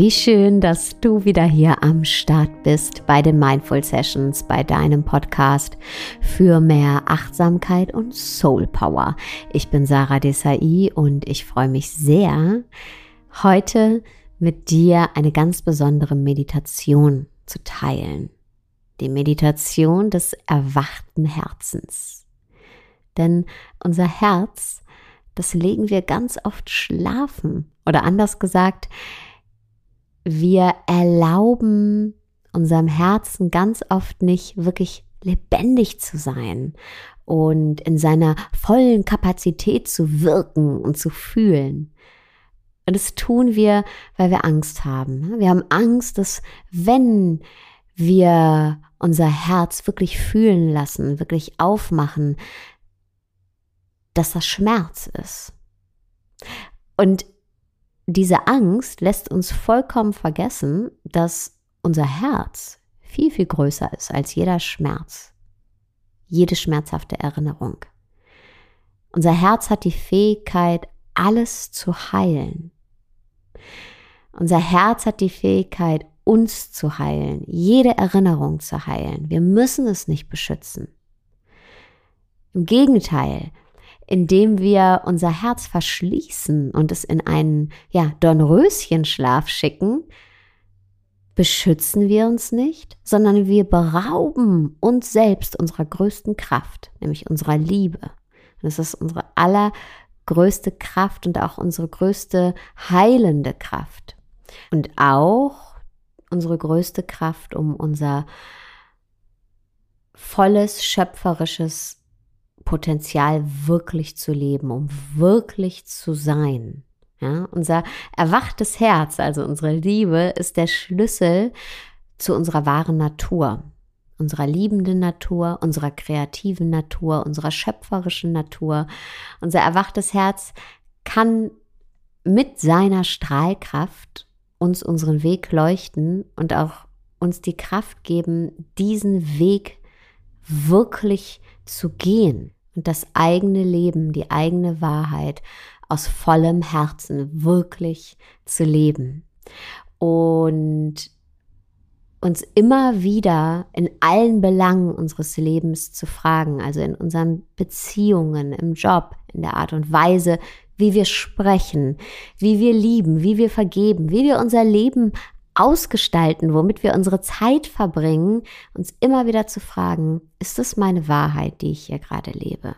Wie schön, dass du wieder hier am Start bist bei den Mindful Sessions, bei deinem Podcast für mehr Achtsamkeit und Soul Power. Ich bin Sarah Desai und ich freue mich sehr, heute mit dir eine ganz besondere Meditation zu teilen. Die Meditation des erwachten Herzens. Denn unser Herz, das legen wir ganz oft schlafen. Oder anders gesagt, wir erlauben unserem Herzen ganz oft nicht wirklich lebendig zu sein und in seiner vollen Kapazität zu wirken und zu fühlen. Und das tun wir, weil wir Angst haben. Wir haben Angst, dass wenn wir unser Herz wirklich fühlen lassen, wirklich aufmachen, dass das Schmerz ist. Und diese Angst lässt uns vollkommen vergessen, dass unser Herz viel, viel größer ist als jeder Schmerz, jede schmerzhafte Erinnerung. Unser Herz hat die Fähigkeit, alles zu heilen. Unser Herz hat die Fähigkeit, uns zu heilen, jede Erinnerung zu heilen. Wir müssen es nicht beschützen. Im Gegenteil, indem wir unser Herz verschließen und es in einen, ja, Dornröschenschlaf schicken, beschützen wir uns nicht, sondern wir berauben uns selbst unserer größten Kraft, nämlich unserer Liebe. Und das ist unsere allergrößte Kraft und auch unsere größte heilende Kraft. Und auch unsere größte Kraft, um unser volles schöpferisches Potenzial wirklich zu leben, um wirklich zu sein. Ja, unser erwachtes Herz, also unsere Liebe, ist der Schlüssel zu unserer wahren Natur, unserer liebenden Natur, unserer kreativen Natur, unserer schöpferischen Natur. Unser erwachtes Herz kann mit seiner Strahlkraft uns unseren Weg leuchten und auch uns die Kraft geben, diesen Weg wirklich zu gehen und das eigene Leben, die eigene Wahrheit aus vollem Herzen wirklich zu leben. Und uns immer wieder in allen Belangen unseres Lebens zu fragen, also in unseren Beziehungen, im Job, in der Art und Weise, wie wir sprechen, wie wir lieben, wie wir vergeben, wie wir unser Leben ausgestalten, womit wir unsere Zeit verbringen, uns immer wieder zu fragen, ist das meine Wahrheit, die ich hier gerade lebe?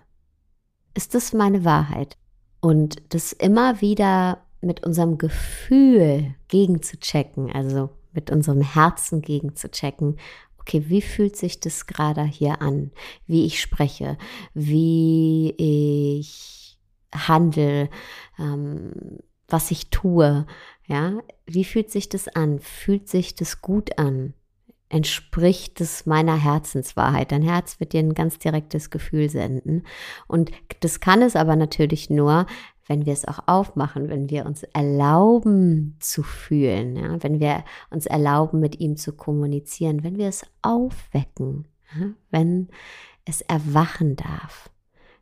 Ist das meine Wahrheit? Und das immer wieder mit unserem Gefühl gegenzuchecken, also mit unserem Herzen gegenzuchecken. Okay, wie fühlt sich das gerade hier an? Wie ich spreche, wie ich handle, ähm, was ich tue, ja, wie fühlt sich das an? Fühlt sich das gut an? Entspricht es meiner Herzenswahrheit? Dein Herz wird dir ein ganz direktes Gefühl senden. Und das kann es aber natürlich nur, wenn wir es auch aufmachen, wenn wir uns erlauben zu fühlen, ja? wenn wir uns erlauben, mit ihm zu kommunizieren, wenn wir es aufwecken, ja? wenn es erwachen darf,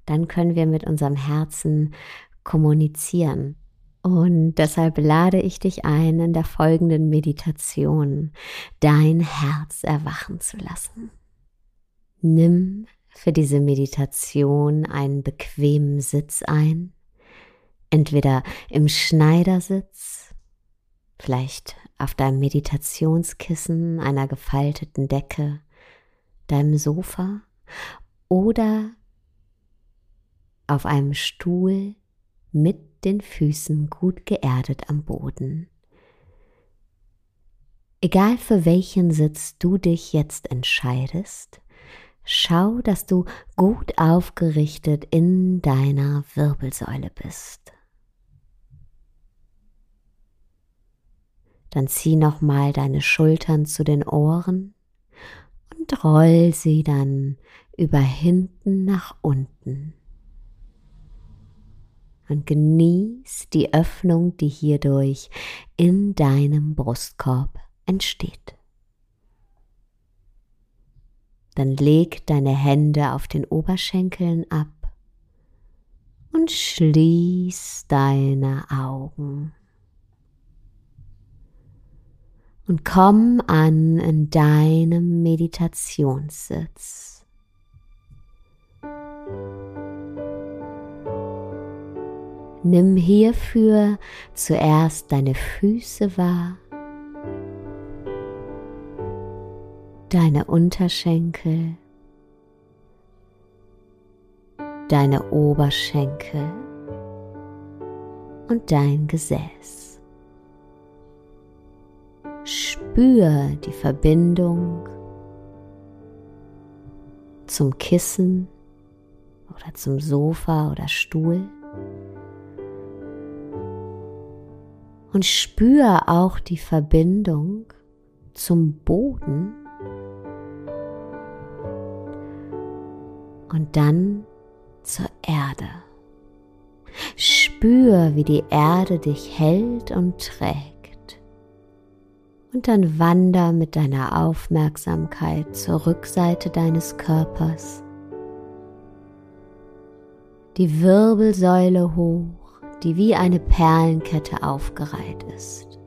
dann können wir mit unserem Herzen kommunizieren. Und deshalb lade ich dich ein, in der folgenden Meditation dein Herz erwachen zu lassen. Nimm für diese Meditation einen bequemen Sitz ein, entweder im Schneidersitz, vielleicht auf deinem Meditationskissen, einer gefalteten Decke, deinem Sofa oder auf einem Stuhl mit den Füßen gut geerdet am Boden. Egal für welchen Sitz du dich jetzt entscheidest, schau, dass du gut aufgerichtet in deiner Wirbelsäule bist. Dann zieh nochmal deine Schultern zu den Ohren und roll sie dann über hinten nach unten und genieß die Öffnung, die hierdurch in deinem Brustkorb entsteht. Dann leg deine Hände auf den Oberschenkeln ab und schließ deine Augen. und komm an in deinem Meditationssitz. Nimm hierfür zuerst deine Füße wahr, deine Unterschenkel, deine Oberschenkel und dein Gesäß. Spür die Verbindung zum Kissen oder zum Sofa oder Stuhl. Und spür auch die Verbindung zum Boden. Und dann zur Erde. Spür, wie die Erde dich hält und trägt und dann wander mit deiner Aufmerksamkeit zur Rückseite deines Körpers. Die Wirbelsäule hoch, die wie eine Perlenkette aufgereiht ist.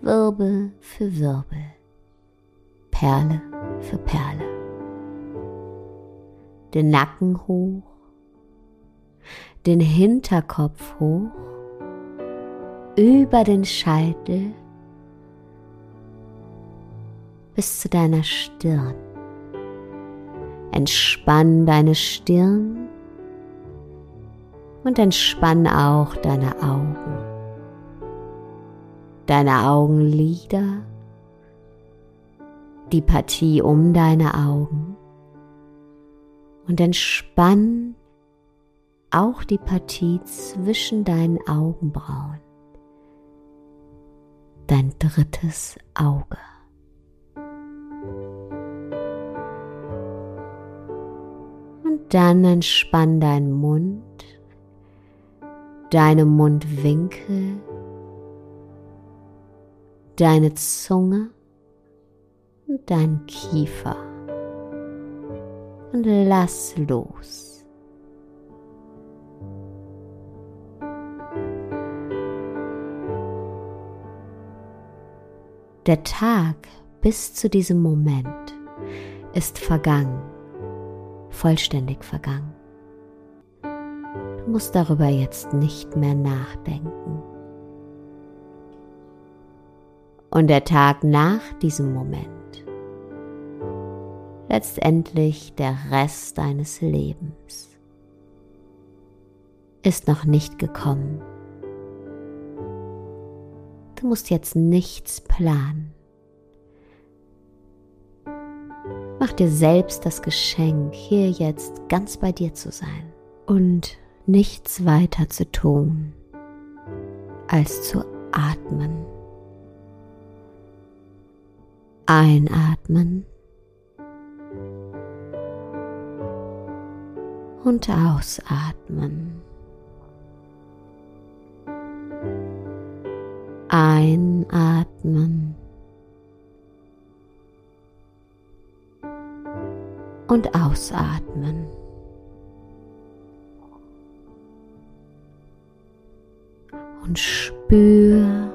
Wirbel für Wirbel, Perle für Perle. Den Nacken hoch, den Hinterkopf hoch, über den Scheitel bis zu deiner Stirn. Entspann deine Stirn und entspann auch deine Augen. Deine Augenlider, die Partie um deine Augen und entspann auch die Partie zwischen deinen Augenbrauen, dein drittes Auge. Dann entspann deinen Mund, deine Mundwinkel, deine Zunge und deinen Kiefer. Und lass los. Der Tag bis zu diesem Moment ist vergangen vollständig vergangen. Du musst darüber jetzt nicht mehr nachdenken. Und der Tag nach diesem Moment, letztendlich der Rest deines Lebens, ist noch nicht gekommen. Du musst jetzt nichts planen. Mach dir selbst das Geschenk, hier jetzt ganz bei dir zu sein und nichts weiter zu tun, als zu atmen. Einatmen und ausatmen. Einatmen und ausatmen. Und spür,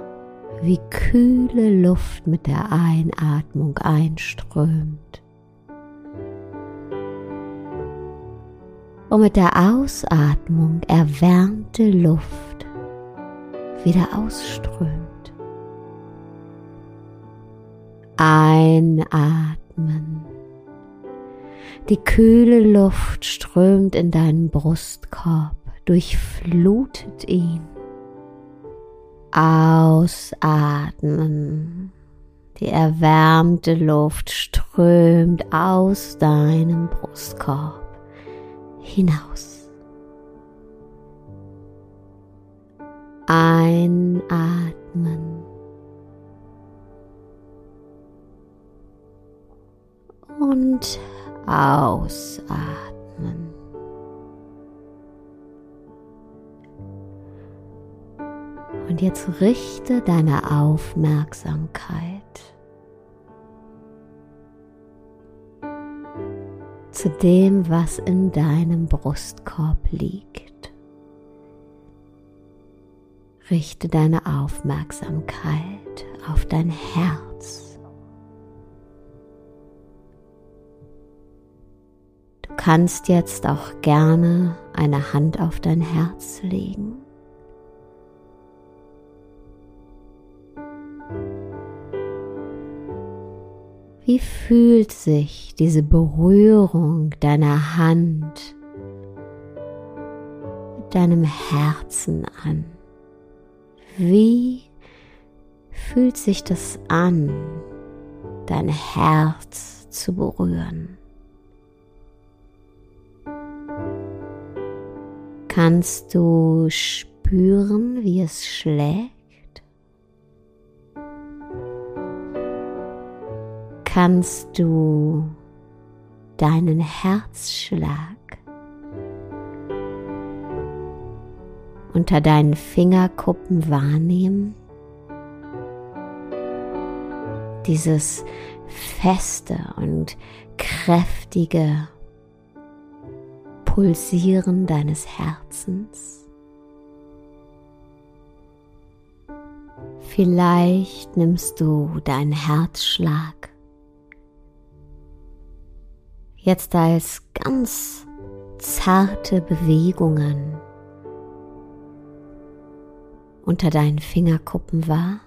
wie kühle Luft mit der Einatmung einströmt. Und mit der Ausatmung erwärmte Luft wieder ausströmt. Einatmen die kühle Luft strömt in deinen Brustkorb, durchflutet ihn. Ausatmen. Die erwärmte Luft strömt aus deinem Brustkorb hinaus. Einatmen. Und Ausatmen. Und jetzt richte deine Aufmerksamkeit zu dem, was in deinem Brustkorb liegt. richte deine Aufmerksamkeit auf dein Herz. Du kannst jetzt auch gerne eine Hand auf dein Herz legen. Wie fühlt sich diese Berührung deiner Hand mit deinem Herzen an? Wie fühlt sich das an, dein Herz zu berühren? Kannst du spüren, wie es schlägt? Kannst du deinen Herzschlag unter deinen Fingerkuppen wahrnehmen. Dieses feste und kräftige Pulsieren deines Herzens. Vielleicht nimmst du deinen Herzschlag jetzt als ganz zarte Bewegungen unter deinen Fingerkuppen wahr.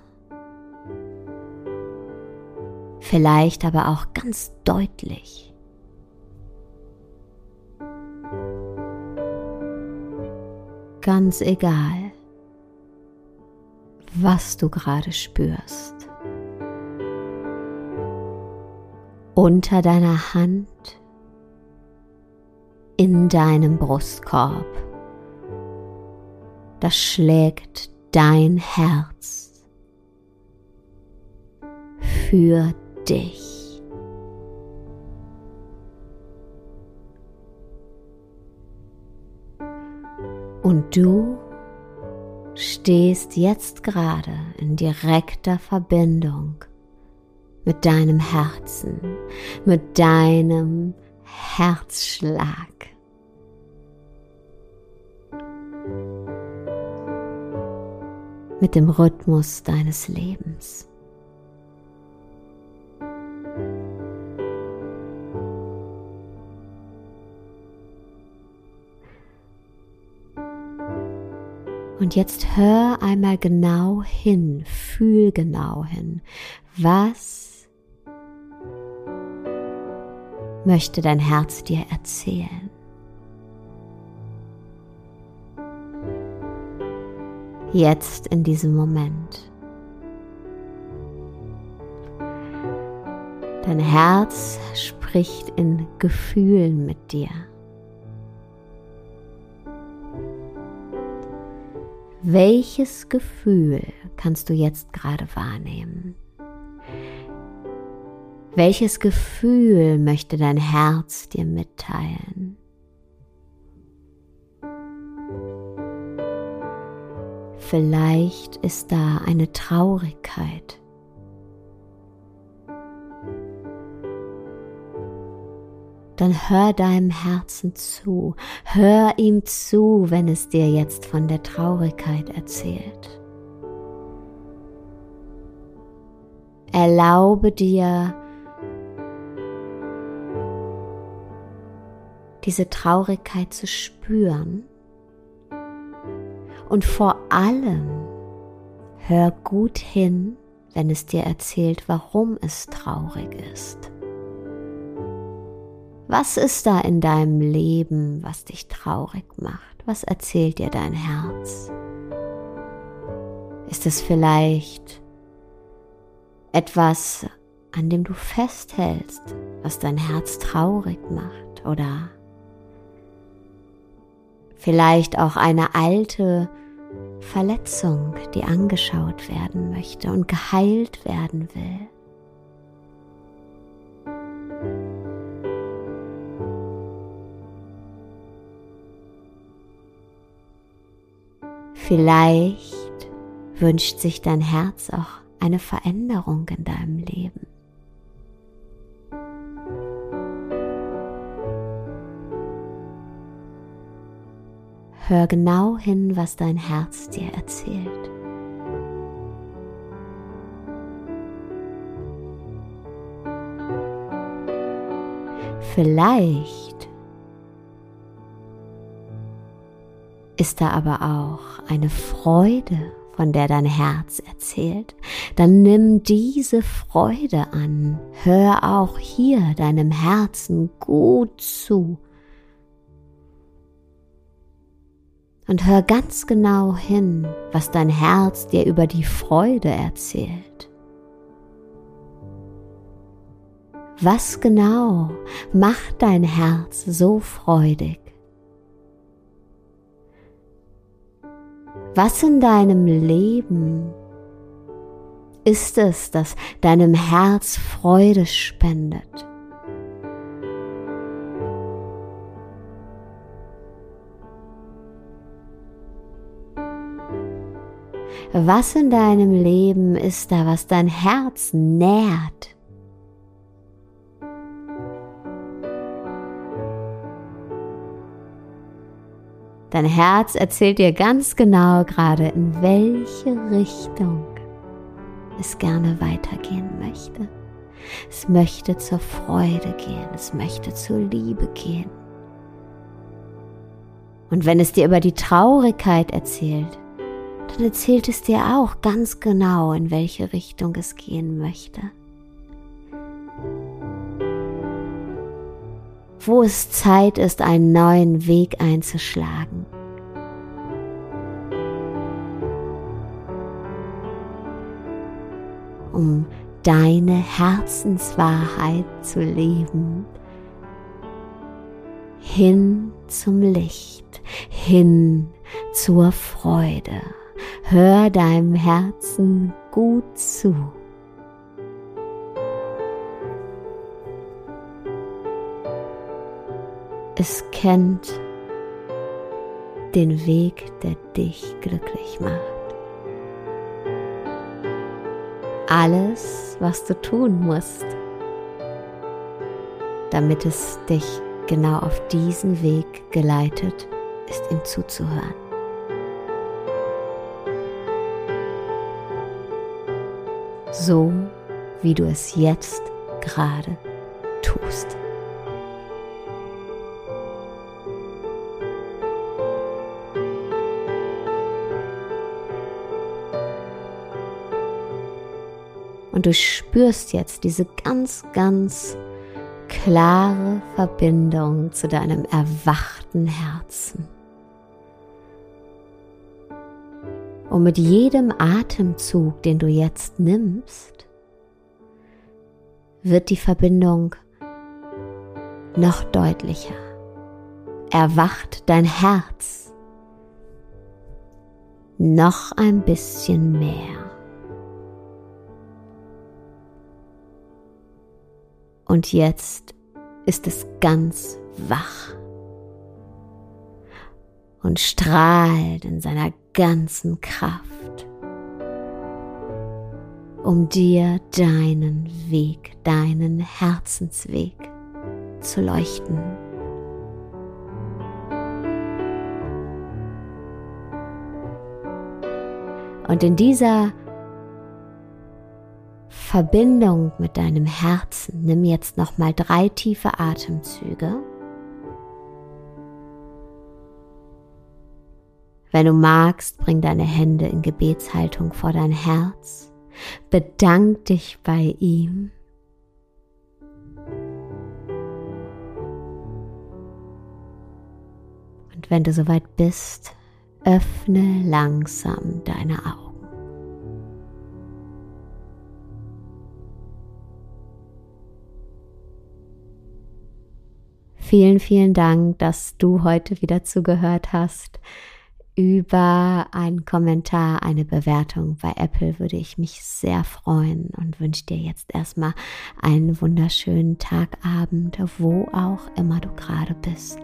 Vielleicht aber auch ganz deutlich. Ganz egal, was du gerade spürst. Unter deiner Hand in deinem Brustkorb. Das schlägt dein Herz für dich. Und du stehst jetzt gerade in direkter Verbindung mit deinem Herzen, mit deinem Herzschlag. Mit dem Rhythmus deines Lebens. Und jetzt hör einmal genau hin, fühl genau hin. Was möchte dein Herz dir erzählen? Jetzt in diesem Moment. Dein Herz spricht in Gefühlen mit dir. Welches Gefühl kannst du jetzt gerade wahrnehmen? Welches Gefühl möchte dein Herz dir mitteilen? Vielleicht ist da eine Traurigkeit. Dann hör deinem Herzen zu, hör ihm zu, wenn es dir jetzt von der Traurigkeit erzählt. Erlaube dir, diese Traurigkeit zu spüren und vor allem hör gut hin, wenn es dir erzählt, warum es traurig ist. Was ist da in deinem Leben, was dich traurig macht? Was erzählt dir dein Herz? Ist es vielleicht etwas, an dem du festhältst, was dein Herz traurig macht? Oder vielleicht auch eine alte Verletzung, die angeschaut werden möchte und geheilt werden will. Vielleicht wünscht sich dein Herz auch eine Veränderung in deinem Leben. Hör genau hin, was dein Herz dir erzählt. Vielleicht ist da aber auch eine Freude, von der dein Herz erzählt, dann nimm diese Freude an. Hör auch hier deinem Herzen gut zu. Und hör ganz genau hin, was dein Herz dir über die Freude erzählt. Was genau macht dein Herz so freudig? Was in deinem Leben ist es, das deinem Herz Freude spendet? Was in deinem Leben ist da, was dein Herz nährt? Dein Herz erzählt dir ganz genau gerade, in welche Richtung es gerne weitergehen möchte. Es möchte zur Freude gehen, es möchte zur Liebe gehen. Und wenn es dir über die Traurigkeit erzählt, dann erzählt es dir auch ganz genau, in welche Richtung es gehen möchte. wo es Zeit ist, einen neuen Weg einzuschlagen. Um deine Herzenswahrheit zu leben, hin zum Licht, hin zur Freude. Hör deinem Herzen gut zu. Es kennt den Weg, der dich glücklich macht. Alles, was du tun musst, damit es dich genau auf diesen Weg geleitet, ist ihm zuzuhören. So wie du es jetzt gerade tust. Und du spürst jetzt diese ganz, ganz klare Verbindung zu deinem erwachten Herzen. Und mit jedem Atemzug, den du jetzt nimmst, wird die Verbindung noch deutlicher. Erwacht dein Herz noch ein bisschen mehr. Und jetzt ist es ganz wach und strahlt in seiner ganzen Kraft, um dir deinen Weg, deinen Herzensweg zu leuchten. Und in dieser Verbindung mit deinem Herzen. Nimm jetzt noch mal drei tiefe Atemzüge. Wenn du magst, bring deine Hände in Gebetshaltung vor dein Herz. Bedank dich bei ihm. Und wenn du soweit bist, öffne langsam deine Augen. Vielen, vielen Dank, dass du heute wieder zugehört hast. Über einen Kommentar, eine Bewertung bei Apple würde ich mich sehr freuen und wünsche dir jetzt erstmal einen wunderschönen Tagabend, wo auch immer du gerade bist.